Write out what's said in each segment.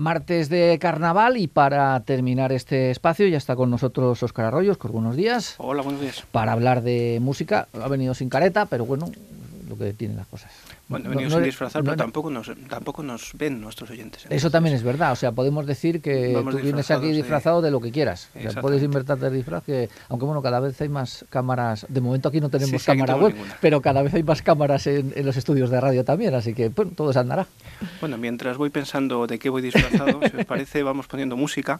Martes de carnaval y para terminar este espacio ya está con nosotros Óscar Arroyos, con buenos días. Hola, buenos días. Para hablar de música, ha venido sin careta, pero bueno, lo que tienen las cosas. Bueno, he venido sin disfrazar, pero tampoco, nos, tampoco nos ven nuestros oyentes. Eso también es verdad, o sea, podemos decir que tú vienes aquí disfrazado de, lo que quieras. puedes invertir el disfraz, que, aunque bueno, cada vez hay más cámaras, de momento aquí no tenemos cámara web, pero cada vez hay más cámaras en, los estudios de radio también, así que bueno, todo se andará. Bueno, mientras voy pensando de qué voy disfrazado, si os parece, vamos poniendo música.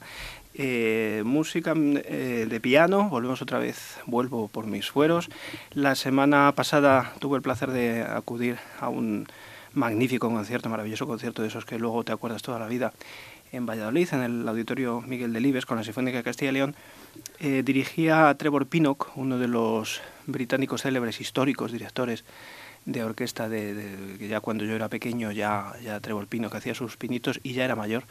Eh, música eh, de piano, volvemos otra vez, vuelvo por mis fueros. La semana pasada tuve el placer de acudir a un magnífico concierto, maravilloso concierto de esos que luego te acuerdas toda la vida en Valladolid, en el Auditorio Miguel Delibes con la Sinfónica de Castilla y León. Eh, dirigía a Trevor Pinnock, uno de los británicos célebres históricos directores de orquesta de, que ya cuando yo era pequeño ya, ya Trevor Pino que hacía sus pinitos y ya era mayor,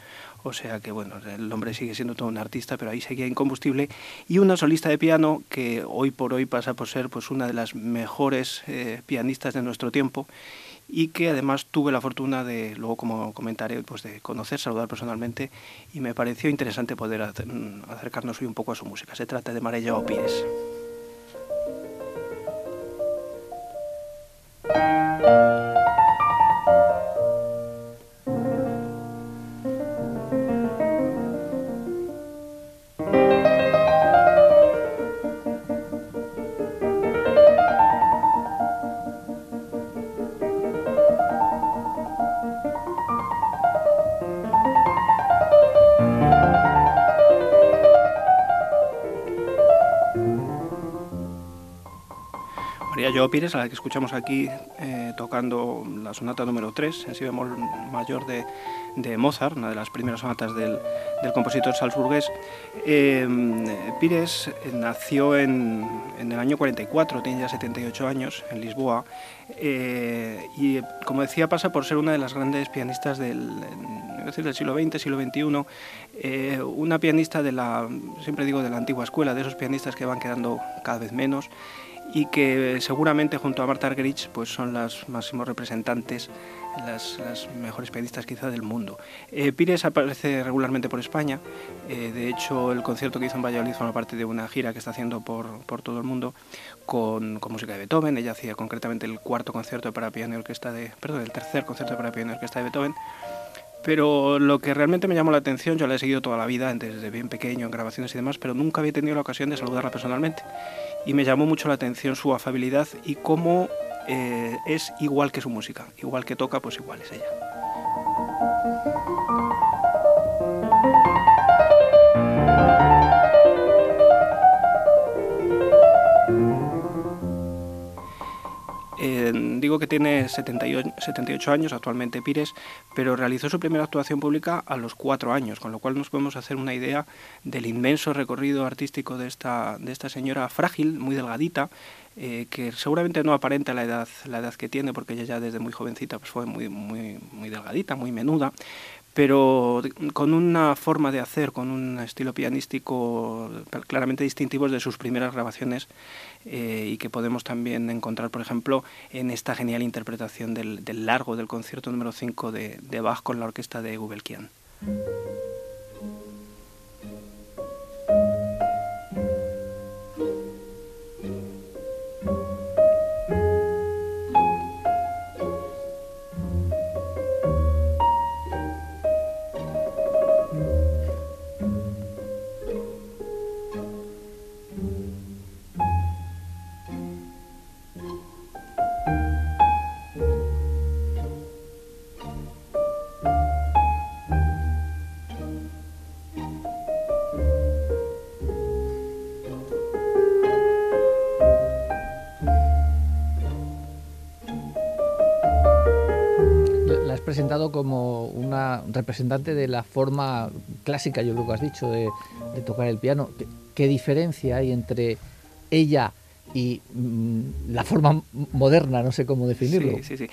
o sea que bueno, el hombre sigue siendo todo un artista, pero ahí seguía incombustible y una solista de piano que hoy por hoy pasa por ser pues una de las mejores eh, pianistas de nuestro tiempo y que además tuve la fortuna de, luego como comentaré, pues de conocer, saludar personalmente y me pareció interesante poder acercarnos hoy un poco a su música. Se trata de Marella Opires. Música María Pires, a la que escuchamos aquí eh, tocando la sonata número 3, en si bemol mayor de, Mozart, una de las primeras sonatas del, compositor salzburgués. Eh, Pires nació en, el año 44, tiene ya 78 años, en Lisboa, eh, y como decía pasa por ser una de las grandes pianistas del, del siglo XX, siglo XXI, una pianista de la, siempre digo, de la antigua escuela, de esos pianistas que van quedando cada vez menos y que seguramente junto a Marta Argerich pues son las máximos representantes, las, mejores pianistas quizá del mundo. Eh, Pires aparece regularmente por España, eh, de hecho el concierto que hizo en Valladolid forma parte de una gira que está haciendo por, por todo el mundo con, con, música de Beethoven, ella hacía concretamente el cuarto concierto para piano y orquesta de, perdón, el tercer concierto para piano y orquesta de Beethoven, pero lo que realmente me llamó la atención, yo la he seguido toda la vida, desde bien pequeño, en grabaciones y demás, pero nunca había tenido la ocasión de saludarla personalmente y me llamó mucho la atención su afabilidad y cómo eh, es igual que su música, igual que toca, pues igual es ella. Digo que tiene 78, años actualmente Pires, pero realizó su primera actuación pública a los cuatro años, con lo cual nos podemos hacer una idea del inmenso recorrido artístico de esta, de esta señora frágil, muy delgadita, eh, que seguramente no aparenta la edad, la edad que tiene, porque ella ya desde muy jovencita pues fue muy, muy, muy delgadita, muy menuda, pero con una forma de hacer, con un estilo pianístico claramente distintivo de sus primeras grabaciones eh, y que podemos también encontrar, por ejemplo, en esta genial interpretación del, largo del concierto número 5 de, de Bach con la orquesta de Gubelkian. Presentado como una representante de la forma clásica, yo creo que has dicho, de, tocar el piano. ¿Qué, diferencia hay entre ella y mm, la forma moderna? No sé cómo definirlo. Sí, sí, sí.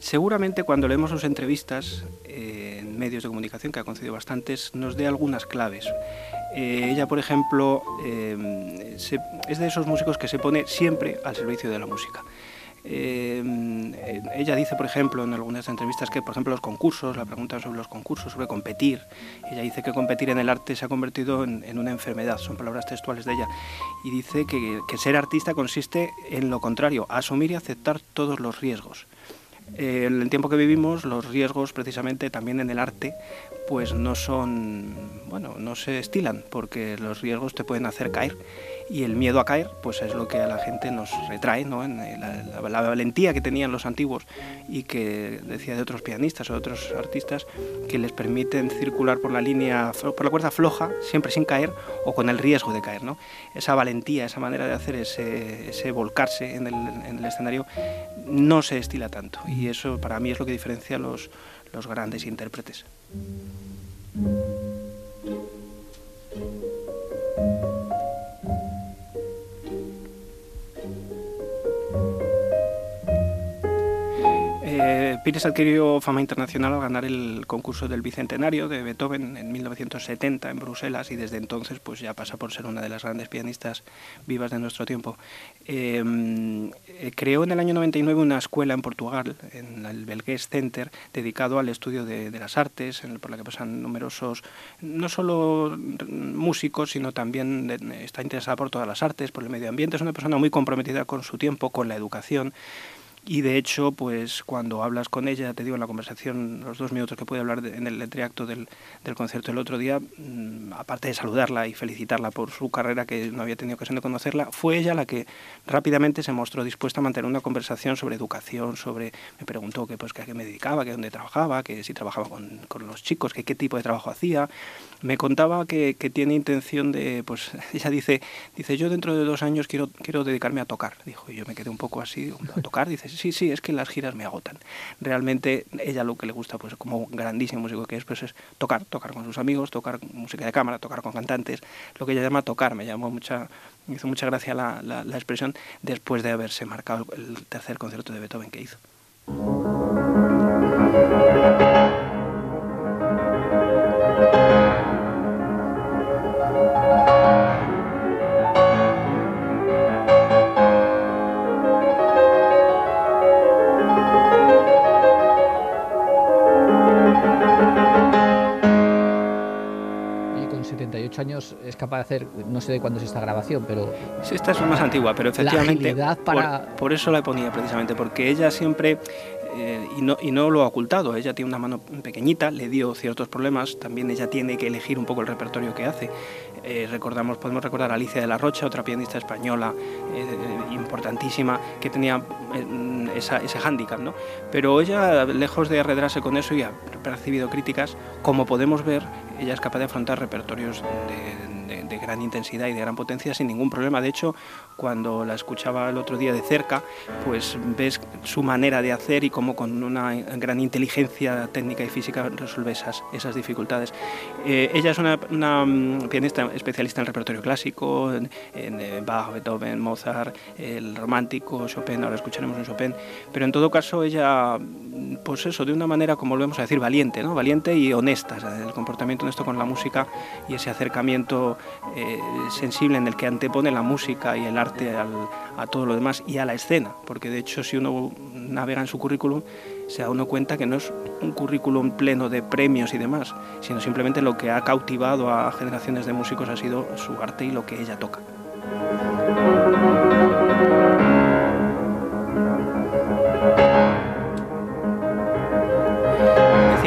Seguramente cuando leemos sus entrevistas eh, en medios de comunicación, que ha concedido bastantes, nos dé algunas claves. Eh, ella, por ejemplo, eh, es de esos músicos que se pone siempre al servicio de la música. Eh, ella dice, por ejemplo, en algunas entrevistas que, por ejemplo, los concursos, la pregunta sobre los concursos, sobre competir, ella dice que competir en el arte se ha convertido en, una enfermedad, son palabras textuales de ella, y dice que, ser artista consiste en lo contrario, asumir y aceptar todos los riesgos. En el tiempo que vivimos, los riesgos, precisamente también en el arte, pues no son, bueno, no se estilan, porque los riesgos te pueden hacer caer y el miedo a caer pues es lo que a la gente nos retrae, ¿no? En la, valentía que tenían los antiguos y que decía de otros pianistas o de otros artistas que les permiten circular por la línea, por la cuerda floja, siempre sin caer o con el riesgo de caer, ¿no? Esa valentía, esa manera de hacer ese, ese volcarse en el, en el escenario no se estila tanto y eso para mí es lo que diferencia a los, los grandes intérpretes. Eh, Pires adquirió fama internacional al ganar el concurso del Bicentenario de Beethoven en 1970 en Bruselas y desde entonces pues ya pasa por ser una de las grandes pianistas vivas de nuestro tiempo. Em, eh, creó en el año 99 una escuela en Portugal, en el Belgués Center, dedicado al estudio de, las artes, por la que pasan numerosos, no solo músicos, sino también está interesada por todas las artes, por el medio ambiente. Es una persona muy comprometida con su tiempo, con la educación y de hecho, pues cuando hablas con ella, te digo en la conversación, los dos minutos que pude hablar en el entreacto del, del concierto el otro día, mm, aparte de saludarla y felicitarla por su carrera, que no había tenido ocasión de conocerla, fue ella la que rápidamente se mostró dispuesta a mantener una conversación sobre educación, sobre, me preguntó que, pues, que a qué me dedicaba, que dónde trabajaba, que si trabajaba con, con los chicos, que qué tipo de trabajo hacía. Me contaba que, que, tiene intención de, pues ella dice, dice, yo dentro de dos años quiero, quiero dedicarme a tocar, dijo, y yo me quedé un poco así, a tocar, dice, sí, sí, es que las giras me agotan. Realmente ella lo que le gusta, pues como grandísimo músico que es, pues es tocar, tocar con sus amigos, tocar música de cámara, tocar con cantantes, lo que ella llama tocar, me llamó mucha, me hizo mucha gracia la, la, la expresión después de haberse marcado el tercer concierto de Beethoven que hizo. Es capaz de hacer, no sé de cuándo es esta grabación, pero... esta es más antigua, pero efectivamente... Para... Por, eso la ponía precisamente, porque ella siempre, eh, y, no, y no lo ha ocultado, ella tiene una mano pequeñita, le dio ciertos problemas, también ella tiene que elegir un poco el repertorio que hace. Eh, recordamos, podemos recordar a Alicia de la Rocha, otra pianista española eh, importantísima, que tenía ese hándicap, ¿no? Pero ella, lejos de arredrarse con eso y ha percibido críticas, como podemos ver, ella es capaz de afrontar repertorios de, gran intensidad y de gran potencia sin ningún problema. De hecho, cuando la escuchaba el otro día de cerca, pues ves su manera de hacer y cómo con una gran inteligencia técnica y física resuelve esas, esas dificultades. Eh, ella es una, mm, pianista especialista en repertorio clásico, en, eh, Bach, Beethoven, Mozart, el romántico, Chopin, ahora escucharemos un Chopin, pero en todo caso ella, mm, pues eso, de una manera, como volvemos a decir, valiente, ¿no? valiente y honesta, el comportamiento honesto con la música y ese acercamiento eh, sensible en el que antepone la música y el arte a todo lo demás y a la escena, porque de hecho si uno navega en su currículum se da uno cuenta que no es un currículum pleno de premios y demás, sino simplemente lo que ha cautivado a generaciones de músicos ha sido su arte y lo que ella toca.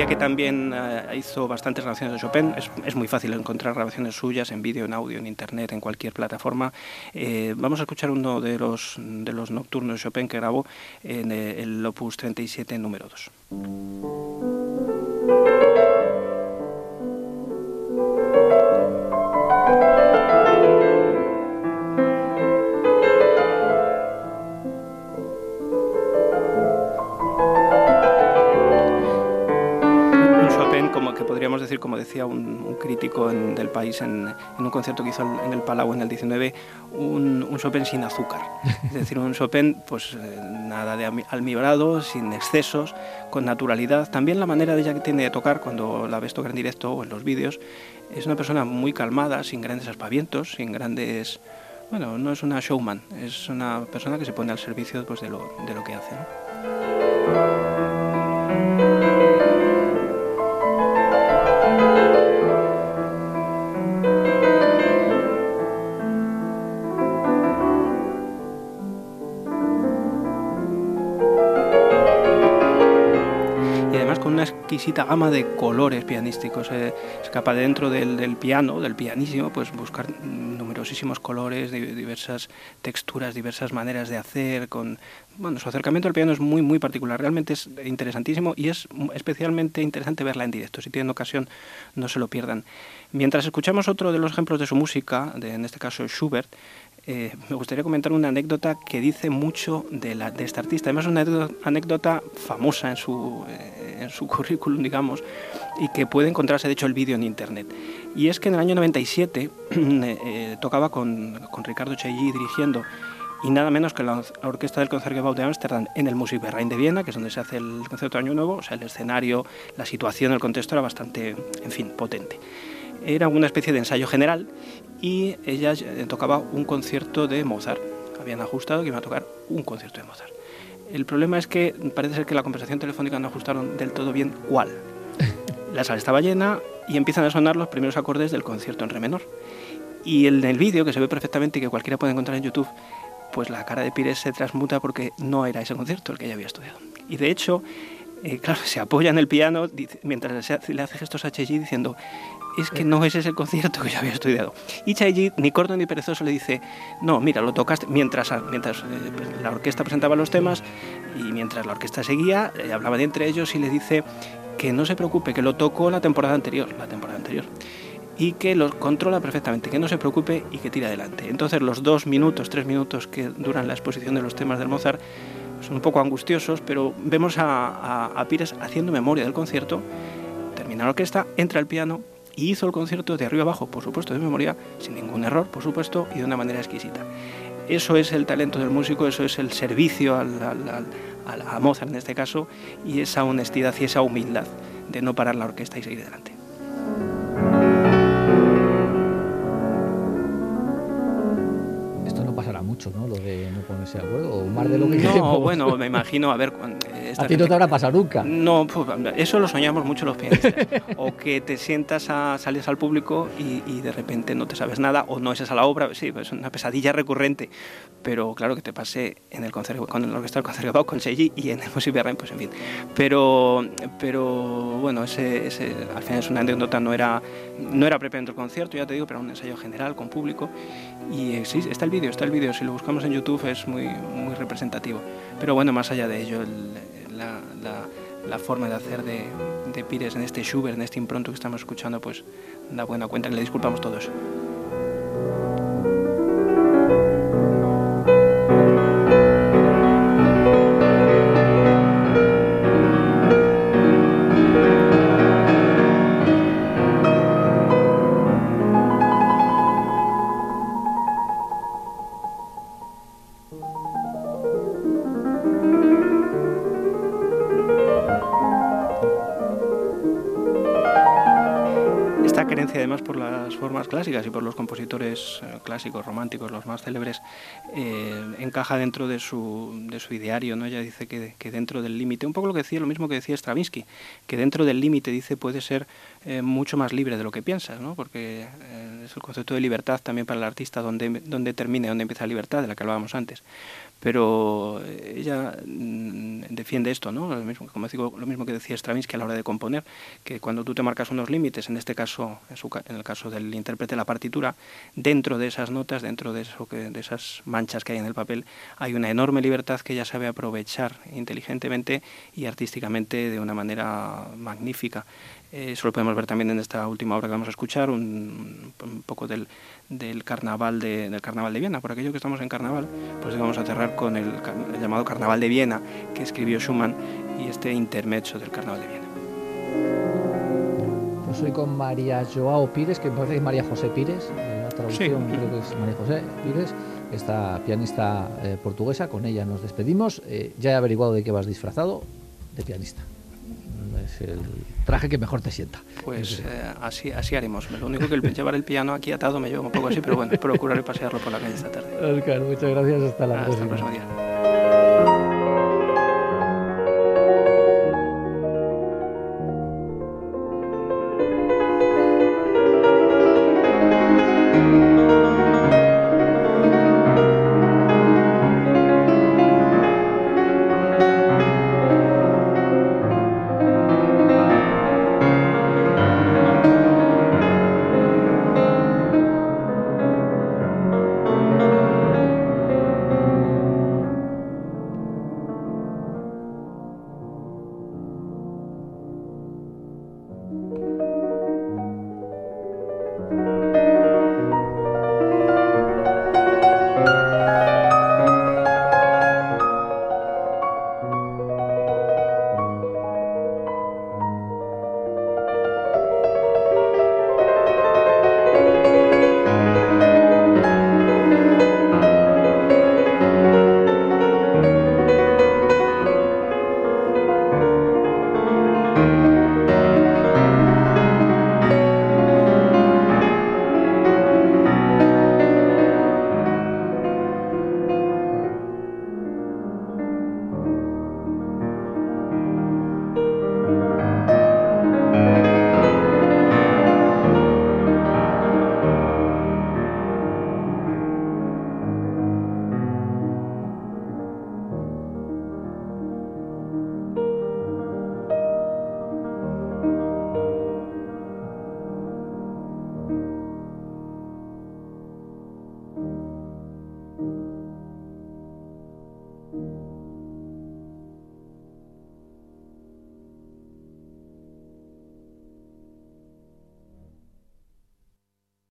Que también eh, hizo bastantes grabaciones de Chopin. Es, muy fácil encontrar grabaciones suyas en vídeo, en audio, en internet, en cualquier plataforma. Eh, vamos a escuchar uno de los, de los nocturnos de Chopin que grabó en eh, el Opus 37 número 2. Podríamos decir, como decía un, crítico del país en, un concierto que hizo en el Palau en el 19, un, un Chopin sin azúcar. Es decir, un Chopin, pues eh, nada de almibarado, sin excesos, con naturalidad. También la manera de ella que tiene de tocar, cuando la ves tocar en directo o en los vídeos, es una persona muy calmada, sin grandes aspavientos, sin grandes bueno, no es una showman, es una persona que se pone al servicio pues, de, lo, de lo que hace. Exquisita gama de colores pianísticos. Eh, es capaz dentro del, piano, del pianísimo, pues buscar numerosísimos colores, diversas texturas, diversas maneras de hacer. Con bueno, su acercamiento al piano es muy muy particular. Realmente es interesantísimo y es especialmente interesante verla en directo. Si tienen ocasión, no se lo pierdan. Mientras escuchamos otro de los ejemplos de su música, en este caso Schubert, eh, me gustaría comentar una anécdota que dice mucho de, la, este artista. Además, es una anécdota famosa en su, eh, en su currículum, digamos, y que puede encontrarse, de hecho, el vídeo en internet. Y es que en el año 97 eh, tocaba con, con Ricardo Chailly dirigiendo y nada menos que la orquesta del Concertgebouw de Ámsterdam en el Musikverein de Viena, que es donde se hace el concierto de Año Nuevo, o sea, el escenario, la situación, el contexto era bastante, en fin, potente. Era una especie de ensayo general y ella eh, tocaba un concierto de Mozart. Habían ajustado que iba a tocar un concierto de Mozart. El problema es que parece ser que la conversación telefónica no ajustaron del todo bien cuál. La sala estaba llena y empiezan a sonar los primeros acordes del concierto en re menor. Y en el vídeo, que se ve perfectamente y que cualquiera puede encontrar en YouTube, pues la cara de Pires se transmuta porque no era ese concierto el que ella había estudiado. Y de hecho, eh, claro, se apoya en el piano mientras le hace gestos a Cheji diciendo, es que no ese es el concierto que yo había estudiado. Y Chaiji, ni corto ni perezoso, le dice, no, mira, lo tocaste mientras, mientras eh, pues, la orquesta presentaba los temas y mientras la orquesta seguía, eh, hablaba de entre ellos y le dice que no se preocupe, que lo tocó la temporada anterior, la temporada anterior y que lo controla perfectamente, que no se preocupe y que tire adelante. Entonces los dos minutos, tres minutos que duran la exposición de los temas del Mozart son un poco angustiosos, pero vemos a, Pires haciendo memoria del concierto, termina la orquesta, entra el piano, y hizo el concierto de arriba abajo, por supuesto, de memoria, sin ningún error, por supuesto, y de una manera exquisita. Eso es el talento del músico, eso es el servicio a Mozart en este caso, y esa honestidad y esa humildad de no parar la orquesta y seguir adelante. Mucho, ¿no? Lo de no ponerse de acuerdo, o más de lo que No, bueno, me imagino, a ver... a ti no te habrá pasado nunca. No, pues, eso lo soñamos mucho los pianistas. o que te sientas, a, sales al público y, de repente no te sabes nada, o no es a la obra, sí, pues, es una pesadilla recurrente, pero claro que te pase en el concierto, con el orquesta del concierto con Seiji y en el Music pues en fin. Pero, pero bueno, ese, ese, al final es una anécdota, no era, no era propiamente el concierto, ya te digo, pero un ensayo general con público. Y eh, sí, está el vídeo, está el vídeo, si lo buscamos en YouTube es muy, muy representativo. Pero bueno, más allá de ello, la, la, forma de hacer de, de, Pires en este Schubert, en este impronto que estamos escuchando, pues da buena cuenta, le disculpamos todos. Clásicas y por los compositores eh, clásicos, románticos, los más célebres, eh, encaja dentro de su, de su ideario. ¿no? Ella dice que, que dentro del límite, un poco lo que decía, lo mismo que decía Stravinsky, que dentro del límite, dice, puede ser eh, mucho más libre de lo que piensas, ¿no? porque es el concepto de libertad también para el artista, donde, donde termina donde empieza la libertad, de la que hablábamos antes pero ella mm, defiende esto, ¿no? Lo mismo, como digo, lo mismo que decía Stravinsky a la hora de componer, que cuando tú te marcas unos límites, en este caso, en, el caso del intérprete la partitura, dentro de esas notas, dentro de, eso esas manchas que hay en el papel, hay una enorme libertad que ella sabe aprovechar inteligentemente y artísticamente de una manera magnífica. eso lo podemos ver también en esta última obra que vamos a escuchar, un, un poco del, del carnaval de, del carnaval de Viena. Por aquello que estamos en carnaval, pues vamos a cerrar con el, llamado carnaval de Viena que escribió Schumann y este intermezzo del carnaval de Viena. Pues soy con María Joao Pires, que parece que es María José Pires, la traducción creo que es María José Pires, esta pianista eh, portuguesa, con ella nos despedimos. Eh, ya he averiguado de qué vas disfrazado, de pianista. Es el traje que mejor te sienta. Pues eh, así, así haremos. Lo único que el llevar el piano aquí atado me lleva un poco así, pero bueno, procuraré pasearlo por la calle esta tarde. Oscar, muchas gracias. Hasta la Hasta próxima. el próximo día.